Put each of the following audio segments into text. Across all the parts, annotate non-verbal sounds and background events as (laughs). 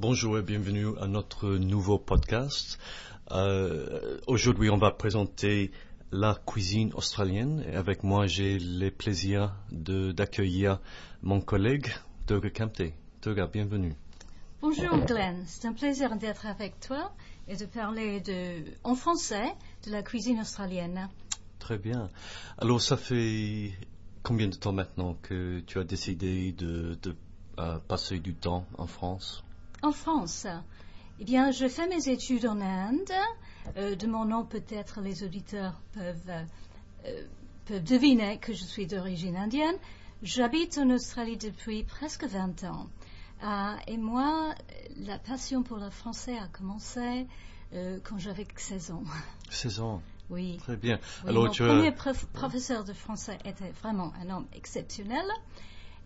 Bonjour et bienvenue à notre nouveau podcast. Euh, Aujourd'hui, on va présenter la cuisine australienne et avec moi, j'ai le plaisir de- d'accueillir mon collègue Doga Kempte. Doga, bienvenue. Bonjour Glenn, c'est un plaisir d'être avec toi et de parler de, en français de la cuisine australienne. Très bien. Alors, ça fait combien de temps maintenant que tu as décidé de, de, euh, passer du temps en France? En France, eh bien, je fais mes études en Inde. Euh, de mon nom, peut-être les auditeurs peuvent, euh, peuvent deviner que je suis d'origine indienne. J'habite en Australie depuis presque 20 ans. Ah, et moi, la passion pour le français a commencé euh, quand j'avais 16 ans. 16 ans. Oui. Très bien. Oui, Alors, mon tu premier as... prof- professeur de français était vraiment un homme exceptionnel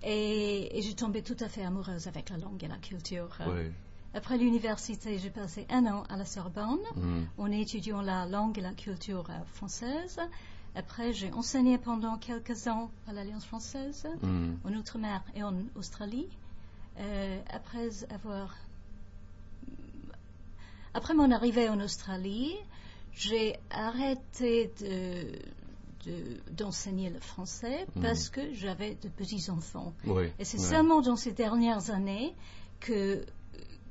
et, et je tombais tout à fait amoureuse avec la langue et la culture. Oui. Après l'université, j'ai passé un an à la Sorbonne Mm. en étudiant la langue et la culture euh, française. Après, j'ai enseigné pendant quelques ans à l'Alliance française, Mm. en Outre-mer et en Australie. Euh, après avoir après mon arrivée en Australie, j'ai arrêté de- de- d'enseigner le français Mhm. parce que j'avais de petits-enfants. Oui. Et c'est seulement dans ces dernières années que,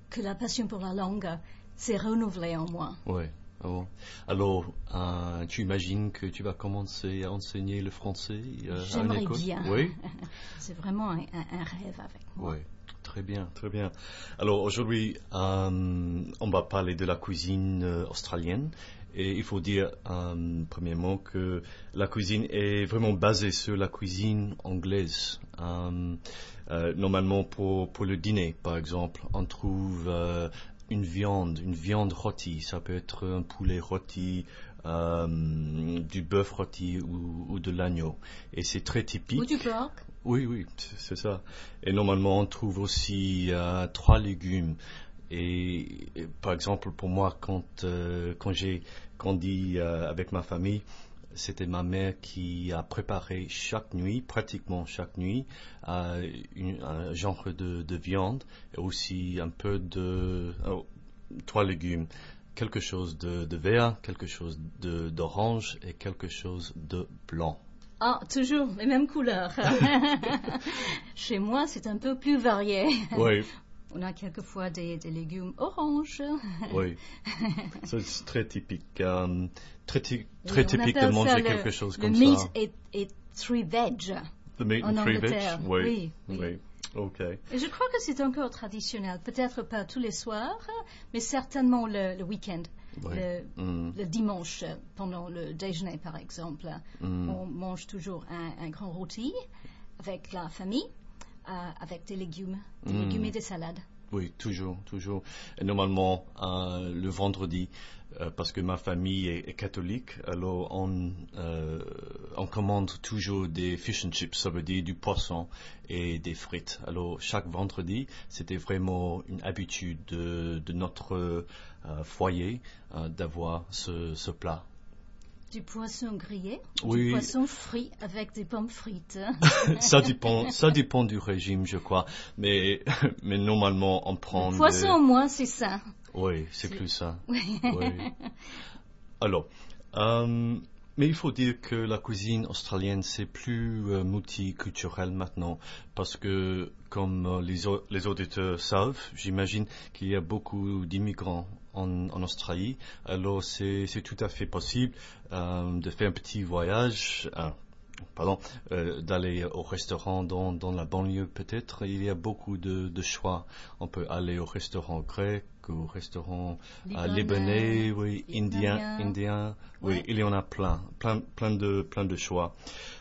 que la passion pour la langue s'est renouvelée en moi. Oui. Ah bon. Alors, euh, tu imagines que tu vas commencer à enseigner le français euh, à une J'aimerais école? bien. Oui? (laughs) C'est vraiment un, un- un rêve avec moi. Oui. Très bien, très bien. Alors aujourd'hui, euh, on va parler de la cuisine euh, australienne. Et il faut dire, euh, premièrement, que la cuisine est vraiment basée sur la cuisine anglaise. Euh, euh, normalement, pour, pour le dîner, par exemple, on trouve euh, une viande, une viande rôtie. Ça peut être un poulet rôti, du bœuf rôti ou, ou de l'agneau. Et c'est très typique. Ou du porc. Oui, oui, c'est ça. Et normalement, on trouve aussi trois légumes. Et, et par exemple, pour moi, quand, euh, quand j'ai grandi euh, avec ma famille, c'était ma mère qui a préparé chaque nuit, pratiquement chaque nuit, euh, une- un genre de, de viande et aussi un peu de oh, trois légumes. Quelque chose de, de vert, quelque chose d'orange et quelque chose de blanc. Ah, toujours les mêmes couleurs. (laughs) (laughs) Chez moi, c'est un peu plus varié. Oui, On a quelquefois des, des légumes oranges. (laughs) Oui, c'est très typique. euh, très ty- typique de manger le- quelque chose le comme meat ça. est, est three veg. The meat and three veg. Oui, oui, oui. oui. Ok. Et je crois que c'est encore traditionnel. Peut-être pas tous les soirs, mais certainement le, le week-end. Oui. Le, Mm, le dimanche, pendant le déjeuner par exemple, mm. on mange toujours un, un grand rôti avec la famille, avec des légumes, des Mm. légumes et des salades. Oui, toujours, toujours. Et normalement, euh, le vendredi, euh, parce que ma famille est, est catholique, alors on, euh, on commande toujours des fish and chips, ça veut dire du poisson et des frites. Alors chaque vendredi, c'était vraiment une habitude de, de notre foyer d'avoir ce, ce plat. Du poisson grillé, Oui. du poisson frit avec des pommes frites. (laughs) ça dépend, ça dépend du régime, je crois. Mais, (laughs) mais normalement, on prend. Le poisson des- au moins, c'est ça. Oui, c'est plus ça. Oui. Oui. (laughs) Alors, euh, mais il faut dire que la cuisine australienne c'est plus euh, multiculturel maintenant parce que comme euh, les, les auditeurs savent, j'imagine qu'il y a beaucoup d'immigrants en, Australie. Alors c'est c'est tout à fait possible euh, de faire un petit voyage. Pardon, euh, d'aller au restaurant dans, dans la banlieue peut-être. Il y a beaucoup de, de choix. On peut aller au restaurant grec, au restaurant euh, libanais, oui, indien, indien, oui, Ouais. il y en a plein, plein, plein de, plein de choix.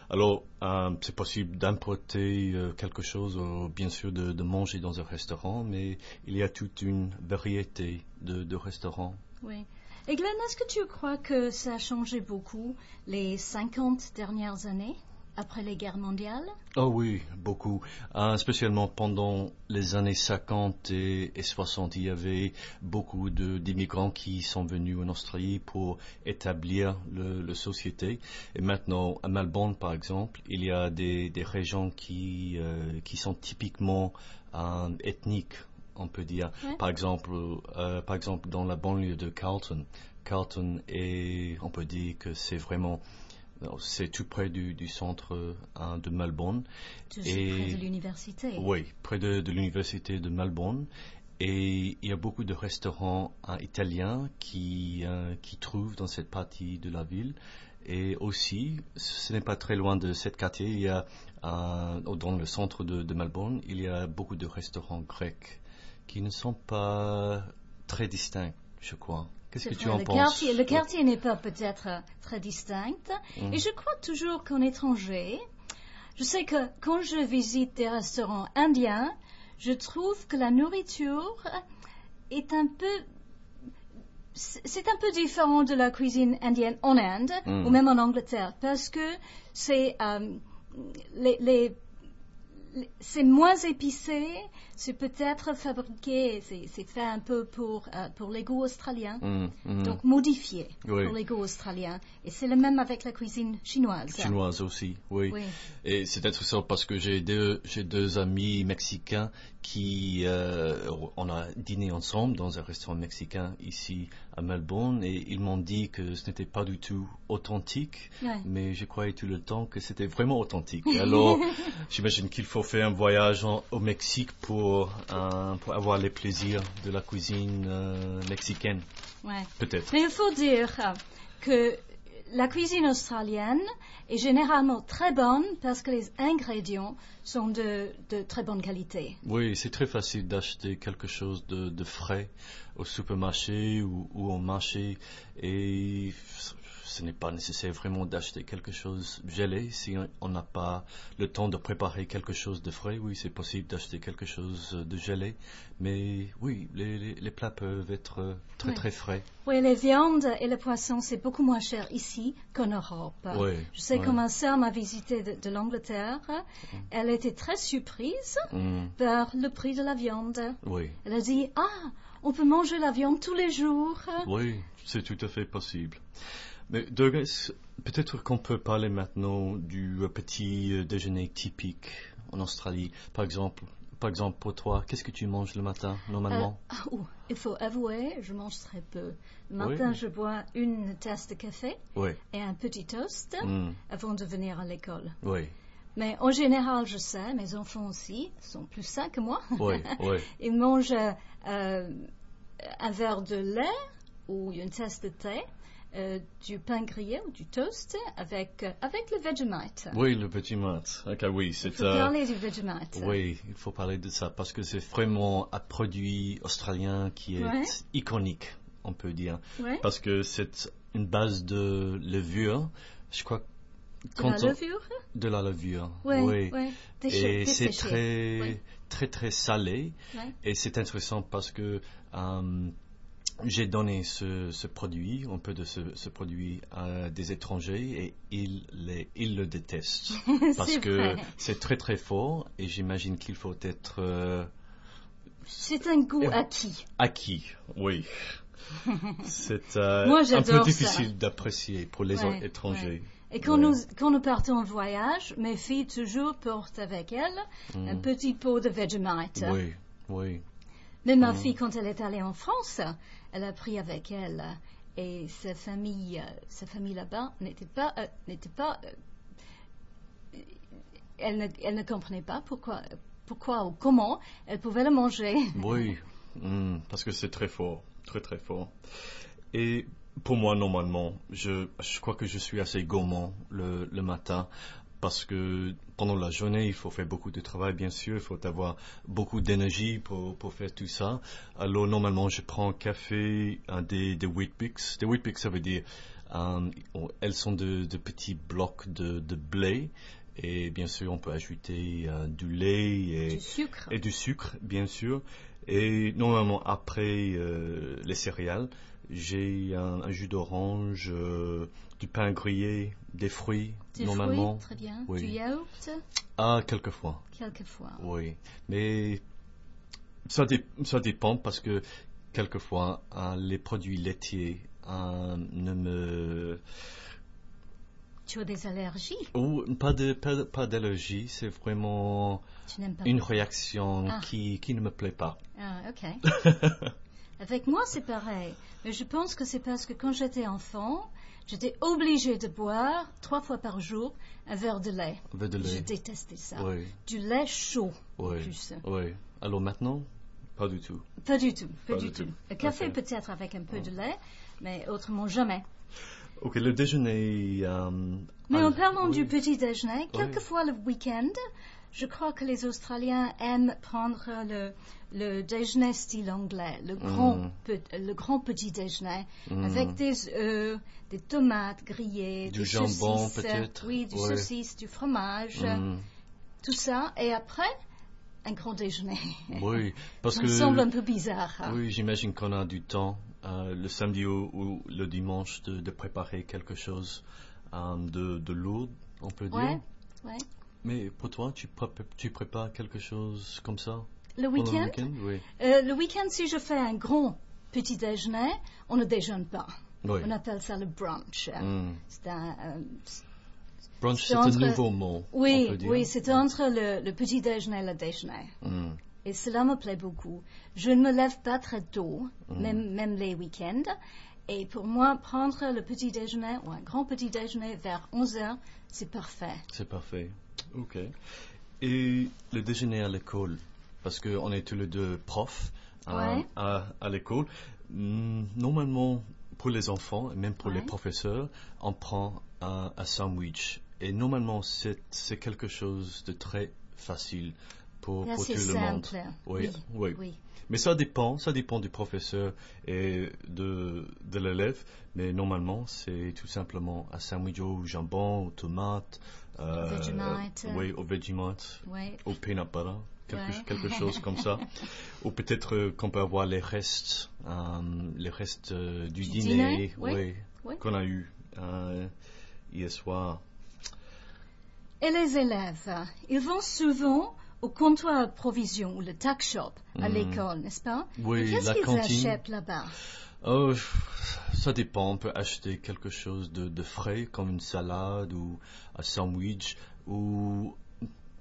Alors, euh, c'est possible d'importer euh, quelque chose, ou bien sûr de, de manger dans un restaurant, mais il y a toute une variété de, de restaurants. Oui. Et Glenn, est-ce que tu crois que ça a changé beaucoup les 50 dernières années après les guerres mondiales? Oh oui, beaucoup. Euh, spécialement pendant les années 50 et, et 60, il y avait beaucoup d'immigrants qui sont venus en Australie pour établir le, société. Et maintenant, à Melbourne, par exemple, il y a des, des régions qui, euh, qui sont typiquement euh, ethniques on peut dire. Ouais. Par exemple, euh, par exemple, dans la banlieue de Carlton, Carlton est, on peut dire que c'est vraiment, c'est tout près du, du centre hein, de Melbourne. Et- près de l'université. Oui, près de, de l'université de Melbourne. Et il y a beaucoup de restaurants hein, italiens qui, euh, qui trouvent dans cette partie de la ville. Et aussi, ce n'est pas très loin de cette quartier, il y a, euh, dans le centre de, de Melbourne, il y a beaucoup de restaurants grecs qui ne sont pas très distincts, je crois. Qu'est-ce que tu en le penses Quartier, le quartier n'est pas peut-être euh, très distinct. Mm. Et je crois toujours qu'en étranger, je sais que quand je visite des restaurants indiens, je trouve que la nourriture est un peu c'est un peu différent de la cuisine indienne en Inde Mm. ou même en Angleterre parce que c'est euh, les- c'est moins épicé, c'est peut-être fabriqué, c'est fait un peu pour, euh, pour les goûts australiens, Hum, hum. donc modifié Oui. pour les goûts australiens. Et c'est le même avec la cuisine chinoise. Chinoise aussi, oui. Oui. Et c'est intéressant parce que j'ai deux, j'ai deux amis mexicains qui, euh, on a dîné ensemble dans un restaurant mexicain ici à Melbourne et ils m'ont dit que ce n'était pas du tout authentique, Ouais. mais je croyais tout le temps que c'était vraiment authentique. Alors, (laughs) j'imagine qu'il faut faire un voyage en- au Mexique pour, euh, pour avoir les plaisirs de la cuisine euh, mexicaine, Ouais. peut-être. Mais il faut dire euh, que la cuisine australienne est généralement très bonne parce que les ingrédients sont de, très bonne qualité. Oui, c'est très facile d'acheter quelque chose de, de frais au supermarché ou, ou au marché et ce n'est pas nécessaire vraiment d'acheter quelque chose gelé si on- n'a pas le temps de préparer quelque chose de frais. Oui, c'est possible d'acheter quelque chose de gelé, mais oui, les, les- les plats peuvent être très Oui. très frais. Oui, les viandes et le poisson, c'est beaucoup moins cher ici qu'en Europe. Oui, Je sais oui. que ma sœur m'a visité de, de l'Angleterre. Elle était très surprise Mm, par le prix de la viande. oui, Elle a dit, ah, on peut manger la viande tous les jours. oui, c'est tout à fait possible. Mais Douglas, peut-être qu'on peut parler maintenant du petit euh, déjeuner typique en Australie. Par exemple, par exemple pour toi, qu'est-ce que tu manges le matin normalement? Euh, ah, ouh, il faut avouer, je mange très peu. Le matin, Oui. je bois une tasse de café Oui, et un petit toast Mm, avant de venir à l'école. oui, Mais en général, je sais, mes enfants aussi sont plus sains que moi. oui, oui, (laughs) Ils mangent euh, un verre de lait ou une tasse de thé, euh, du pain grillé ou du toast avec, euh, avec le Vegemite. oui, le petit mat. Ok, oui, Il c'est faut euh, parler du Vegemite. Oui, il faut parler de ça parce que c'est vraiment un produit australien qui est Ouais. iconique, on peut dire. Ouais. Parce que c'est une base de levure. Je crois De la on- levure? De la levure. Ouais, oui. Déché- Et c'est très, très, très salé. Et c'est intéressant parce que j'ai donné ce, ce produit, un peu de ce, ce produit à des étrangers et ils, les, ils le détestent. (laughs) Parce que c'est très très fort et j'imagine qu'il faut être euh, C'est un goût Et- acquis. acquis. Oui. (laughs) C'est euh, un peu difficile d'apprécier pour les Ouais, étrangers. Et quand, Ouais. nous, quand nous partons en voyage, mes filles toujours portent avec elles un Mm. petit pot de Vegemite. Oui, oui. Mais ma Mm. fille, quand elle est allée en France, elle a pris avec elle et sa famille, sa famille là-bas n'était pas, euh, n'était pas, euh, elle ne, elle ne comprenait pas pourquoi, pourquoi ou comment elle pouvait le manger. (laughs) Oui, Hmm, parce que c'est très fort, très très fort. Et pour moi, normalement, je, je crois que je suis assez gourmand le matin parce que pendant la journée, il faut faire beaucoup de travail, bien sûr, il faut avoir beaucoup d'énergie pour, pour faire tout ça. Alors, normalement, je prends un café, un des, des Weet-Bix. Des Weet-Bix, ça veut dire, euh, elles sont de, de petits blocs de, de blé. Et bien sûr, on peut ajouter euh, du lait et, Du sucre. et du sucre, bien sûr. Et normalement, après euh, les céréales, j'ai un, un jus d'orange, euh, du pain grillé, des fruits, Des normalement. fruits, très bien. oui. Du yaourt, Ah, quelquefois, quelquefois. oui. Mais ça, dé- ça dépend parce que quelquefois, euh, les produits laitiers euh, ne me tu as des allergies? Ou pas de pas, pas d'allergie, c'est vraiment une réaction Ah. qui, qui ne me plaît pas. Ah, ok. (laughs) Avec moi, c'est pareil. Mais je pense que c'est parce que quand j'étais enfant, j'étais obligée de boire trois fois par jour un verre de lait. Un verre de Je détestais ça. Oui, Du lait chaud, en oui, plus. oui. Alors maintenant, pas du tout. Pas du tout, pas, Pas du tout. tout. Le café Ok. peut-être avec un peu de lait, mais autrement jamais. Ok, le déjeuner. euh, Mais ah, en parlant oui. du petit déjeuner, quelquefois le week-end, je crois que les Australiens aiment prendre le, le déjeuner style anglais, le grand, Mm. pe- le grand petit déjeuner, Mm. avec des œufs, des tomates grillées, Du des jambon, peut-être. Oui, du Ouais. saucisse, du fromage, Hmm, tout ça, et après, un grand déjeuner. Oui, parce Ça que. me semble un peu bizarre. hein. Oui, j'imagine qu'on a du temps euh, le samedi ou, ou le dimanche de, de préparer quelque chose euh, de, de lourd, on peut dire. Ouais. Mais pour toi, tu, tu prépares quelque chose comme ça Le week-end, le week-end Oui. euh, le week-end, si je fais un grand petit déjeuner, on ne déjeune pas. oui. On appelle ça le brunch. Hmm. C'est un, euh, Brunch, c'est un nouveau mot. on oui, peut dire. oui, c'est entre le, le petit déjeuner et le déjeuner. Hmm. Et cela me plaît beaucoup. Je ne me lève pas très tôt, Mm. même, même les week-ends. Et pour moi, prendre le petit déjeuner ou un grand petit déjeuner vers 11 heures, c'est parfait. C'est parfait. Ok. Et le déjeuner à l'école, parce qu'on est tous les deux profs Ouais. à, à l'école. Normalement, pour les enfants et même pour les professeurs, on prend un, un sandwich. Et normalement, c'est quelque chose de très facile pour, tout le monde. simple. Oui, oui. oui. Mais ça dépend, ça dépend du professeur et de, de l'élève. Mais normalement, c'est tout simplement un sandwich au jambon, aux tomates, euh, Vegemite. oui, au Vegemite, au peanut butter, quelque, Ouais. quelque chose comme ça. (laughs) Ou peut-être euh, qu'on peut avoir les restes, euh, les restes euh, du, Du dîner, oui. qu'on a eu euh, hier soir. Et les élèves, ils vont souvent au comptoir de provision ou le tax shop à Mm. l'école, n'est-ce pas? Oui, Qu'est-ce qu'ils achètent là-bas? Oh, ça dépend. On peut acheter quelque chose de, de frais, comme une salade ou un sandwich, ou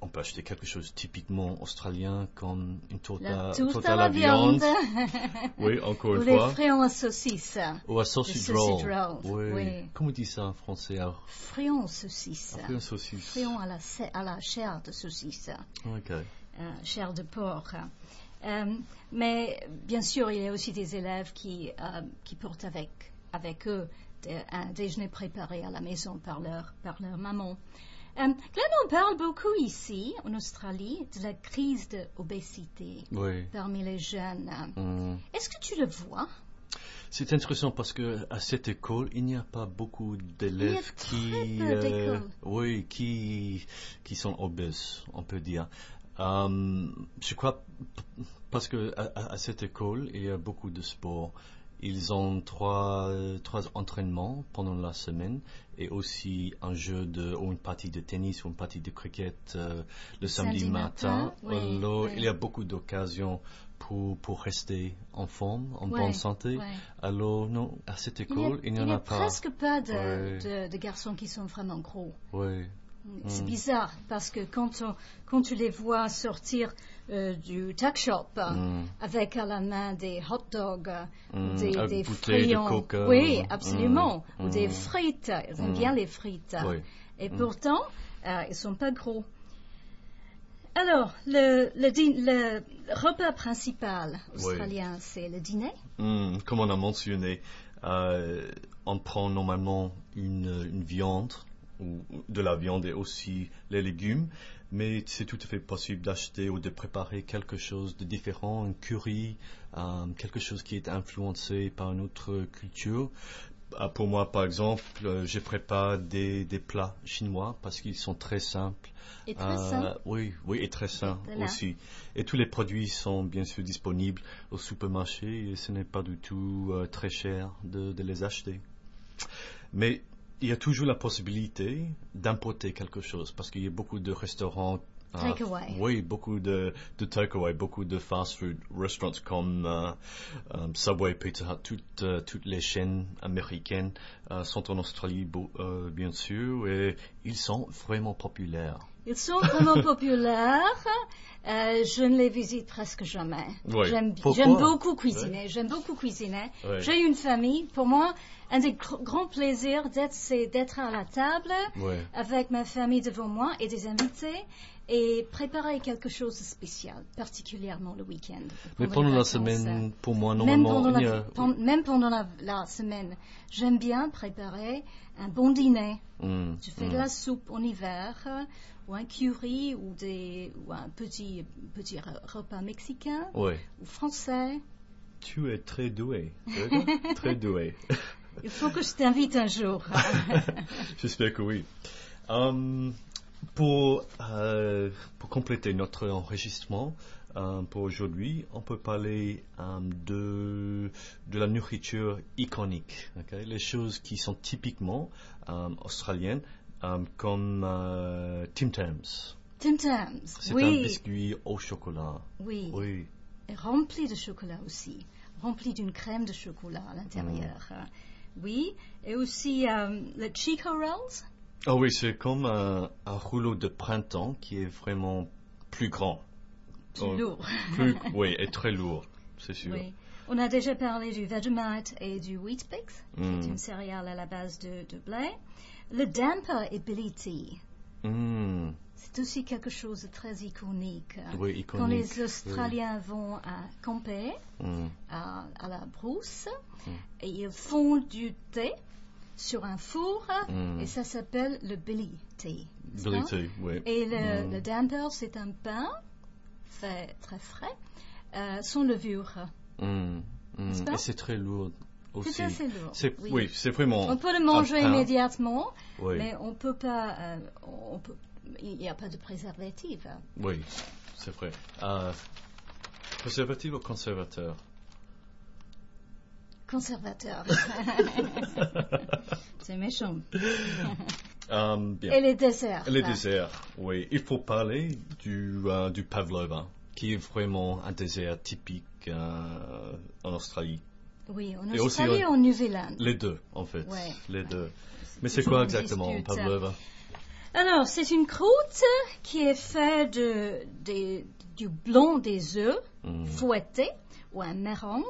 on peut acheter quelque chose typiquement australien, comme une torta à la viande. (laughs) Oui, encore ou une les fois. friands à saucisse. Ou un sausage roll. roll, Oui. oui. Comment on dit ça en français alors saucisse. Après un saucisse. Friands à la, sa- à la chair de saucisse. Ok. euh, chair de porc. Euh, mais bien sûr, il y a aussi des élèves qui, euh, qui portent avec, avec eux de- un déjeuner préparé à la maison par leur, par leur maman. Euh, Glenn, on parle beaucoup ici, en Australie, de la crise d'obésité Oui. parmi les jeunes. Hmm. Est-ce que tu le vois? C'est intéressant parce que à cette école, il n'y a pas beaucoup d'élèves euh, oui, qui sont obèses, on peut dire. Euh, je crois parce que à, cette école, il y a beaucoup de sport. Ils ont trois, trois entraînements pendant la semaine et aussi un jeu de, ou une partie de tennis ou une partie de cricket euh, le samedi, Samedi matin. matin, oui, Alors, oui. il y a beaucoup d'occasions pour, pour rester en forme, en Ouais, bonne santé. ouais. Alors, non, à cette Il n'y école, a, il n'y en il y a, a pas. presque pas de- de garçons qui sont vraiment gros. Oui, C'est Mm. bizarre parce que quand, on- quand tu les vois sortir euh, du tax shop euh, Mm. avec à la main des hot dogs, euh, Mm, des, des de oui, Mm. absolument, ou des frites, ils aiment bien les frites. Oui. Et pourtant, euh, ils sont pas gros. Alors, le, le, dî- le repas principal australien, c'est le dîner. Comme on a mentionné, euh, on prend normalement une, une viande, de la viande et aussi les légumes, mais c'est tout à fait possible d'acheter ou de préparer quelque chose de différent, un curry, euh, quelque chose qui est influencé par une autre culture. Ah, Pour moi, par exemple, euh, je prépare des, des plats chinois parce qu'ils sont très simples. Et très Euh, sain. Oui, oui, et très sain Voilà. aussi. Et tous les produits sont bien sûr disponibles au supermarché et ce n'est pas du tout euh, très cher de, de les acheter. Mais il y a toujours la possibilité d'importer quelque chose parce qu'il y a beaucoup de restaurants Ah, Takeaway. oui, beaucoup de, de takeaway, beaucoup de fast-food restaurants comme euh, euh, Subway, Pizza Hut, toutes, euh, toutes les chaînes américaines euh, sont en Australie, euh, bien sûr, et ils sont vraiment populaires. Ils sont vraiment (laughs) populaires. Euh, je ne les visite presque jamais. Ouais. J'aime, beaucoup cuisiner. J'aime beaucoup cuisiner. J'ai une famille. Pour moi, un des gr- grands plaisirs d'être, c'est d'être à la table avec ma famille devant moi et des invités et préparer quelque chose de spécial, particulièrement le week-end. Mais pendant la semaine, pour moi, Même normalement, pendant, il y la, a- même pendant la, la semaine, j'aime bien préparer un bon dîner. Hmm, Je fais de la soupe en hiver, euh, ou un curry, ou, des, ou un petit, petit re- repas mexicain, ou français. Tu es très doué, (laughs) Très doué. Il faut que je t'invite un jour. (laughs) J'espère que oui. Hum, pour, euh, pour compléter notre enregistrement euh, pour aujourd'hui, on peut parler euh, de, de la nourriture iconique, les choses qui sont typiquement euh, australiennes, euh, comme euh, Tim Tams. Tim Tams, C'est un oui, biscuit au chocolat. oui, Oui. Et rempli de chocolat aussi, rempli d'une crème de chocolat à l'intérieur. Mm. euh, Oui, et aussi euh, le Chico Rolls. Ah oui, c'est comme un, un rouleau de printemps qui est vraiment plus grand. Plus Oh, lourd. Plus, (laughs) oui, et très lourd, c'est sûr. Oui. On a déjà parlé du Vegemite et du Wheatbix, qui est Mm. une céréale à la base de, de blé. Le damper et Billy Tea. Hmm, C'est aussi quelque chose de très iconique. Oui, Quand les Australiens vont à camper Hmm, à, à la brousse Mm. et ils font du thé sur un four Mm. et ça s'appelle le Billy Tea. Billy tea, oui. Et le, Mm. le damper, c'est un pain fait très frais, euh, sans levure. Hmm, hmm. Et c'est très lourd aussi. C'est assez lourd. Oui. oui, c'est vraiment. On peut le manger immédiatement, Oui, mais on peut pas. euh, on peut, il n'y a pas de préservatif. hein. oui, c'est vrai. Euh, préservatif ou conservateur? Conservateur. (laughs) (laughs) c'est méchant. (laughs) Euh, bien. Et les desserts. Les là. desserts, oui. Il faut parler du, euh, du pavlova, qui est vraiment un dessert typique euh, en Australie. Oui, en Et aussi, Australie et en Nouvelle-Zélande. Les deux, en fait. Ouais. Les deux. Mais c'est quoi exactement, dispute. pavlova? Alors, c'est une croûte qui est faite de, du blanc des œufs Hmm. fouettés ou un meringue,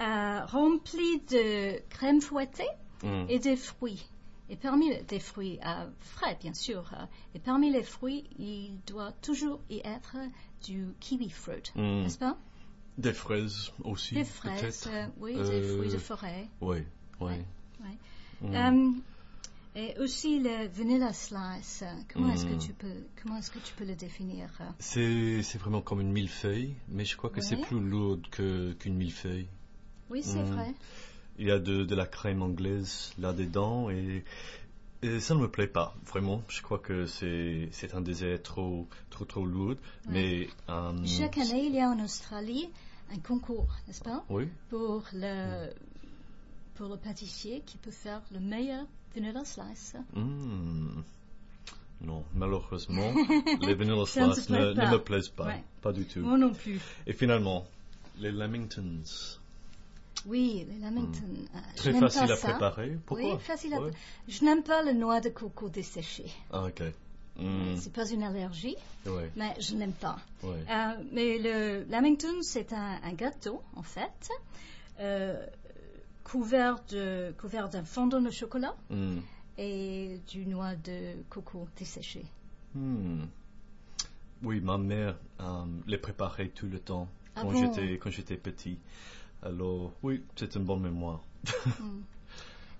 euh, rempli de crème fouettée Hmm. et des fruits. Et parmi les- des fruits euh, frais, bien sûr. euh, et parmi les fruits, il doit toujours y être du kiwi fruit, Hmm. n'est-ce pas? Des fraises aussi. Des fraises, peut-être. euh, oui, des Euh, fruits de forêt. Oui, oui. Ouais. Hmm. Euh, et aussi le vanilla slice. euh, Comment est-ce que tu peux comment est-ce que tu peux le définir? C'est vraiment comme une millefeuille, mais je crois que c'est plus lourd qu'une millefeuille. Oui, c'est Mm. vrai. Il y a de, de la crème anglaise là-dedans et, et ça ne me plaît pas, vraiment. Je crois que c'est un désert trop, trop, trop lourd. Mais. euh, Chaque année, il y a en Australie un concours, n'est-ce pas, Oui, pour le pour le pâtissier qui peut faire le meilleur vanilla slice. Hmm. Non, malheureusement, (laughs) les vanilla Ça ne me plaisent pas. Ouais. Pas du tout. Moi non plus. Et finalement, les Lamingtons. Oui, les Lamington. euh, je Très facile pas à ça. préparer. Pourquoi? Oui, facile à Ouais. Je n'aime pas le noix de coco desséché. Ah, ok. Hmm. C'est pas une allergie, Ouais, mais je n'aime pas. ouais. Euh, mais le Lamington, c'est un, un gâteau, en fait, euh, couvert de couvert d'un fondant de chocolat Hmm. et du noix de coco desséché. Hmm. Oui, ma mère euh, les préparait tout le temps Ah quand bon? j'étais quand j'étais petit. Alors oui, c'est une bonne mémoire.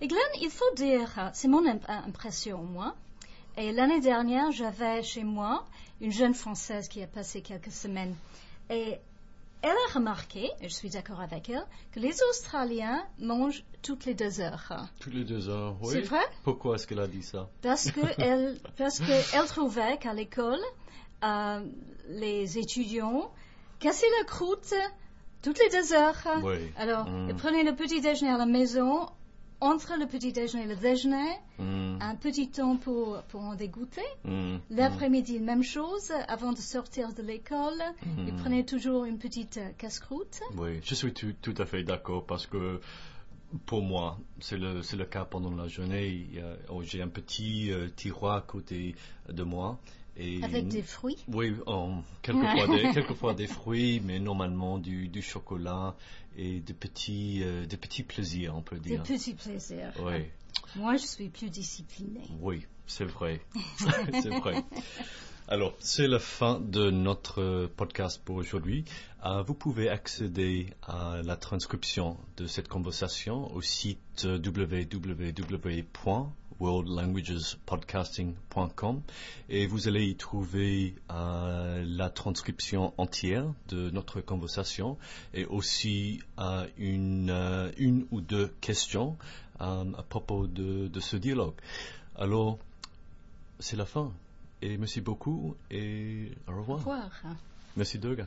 Et Glenn, il faut dire, euh, c'est mon imp- impression, moi. Et l'année dernière, j'avais chez moi une jeune Française qui a passé quelques semaines. Et elle a remarqué, et je suis d'accord avec elle, que les Australiens mangent toutes les deux heures. Toutes les deux heures. Oui. C'est vrai? Pourquoi est-ce qu'elle a dit ça? (laughs) Parce que elle, parce que trouvait qu'à l'école, euh, les étudiants cassaient la croûte toutes les deux heures. Oui. Alors, Mm. prenaient le petit déjeuner à la maison entre le petit déjeuner et le déjeuner, Hmm, un petit temps pour, pour en dégoûter. hmm, L'après-midi, même chose. Avant de sortir de l'école, il prenait toujours une petite euh, casse-croûte. Oui, je suis tout, tout à fait d'accord parce que pour moi, c'est le, c'est le cas pendant la journée. Oh, J'ai un petit euh, tiroir à côté de moi. Et Avec des fruits. Oui, quelquefois, des, (laughs) quelquefois des fruits, mais normalement du, du chocolat et des petits, euh, des petits plaisirs, on peut Des dire. petits plaisirs. Oui, Moi, je suis plus disciplinée. oui, c'est vrai. (laughs) (laughs) c'est vrai. Alors, c'est la fin de notre podcast pour aujourd'hui. Euh, vous pouvez accéder à la transcription de cette conversation au site euh, www.worldlanguagespodcasting.com et vous allez y trouver euh, la transcription entière de notre conversation et aussi euh, une, euh, une ou deux questions à propos de, de ce dialogue. Alors, c'est la fin. Et merci beaucoup et au Au revoir. revoir. Merci Durga.